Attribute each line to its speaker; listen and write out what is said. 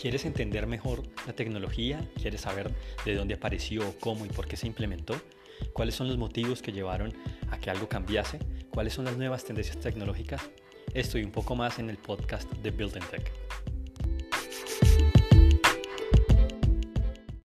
Speaker 1: ¿Quieres entender mejor la tecnología? ¿Quieres saber de dónde apareció, cómo y por qué se implementó? ¿Cuáles son los motivos que llevaron a que algo cambiase? ¿Cuáles son las nuevas tendencias tecnológicas? Esto y un poco más en el podcast de Build Tech.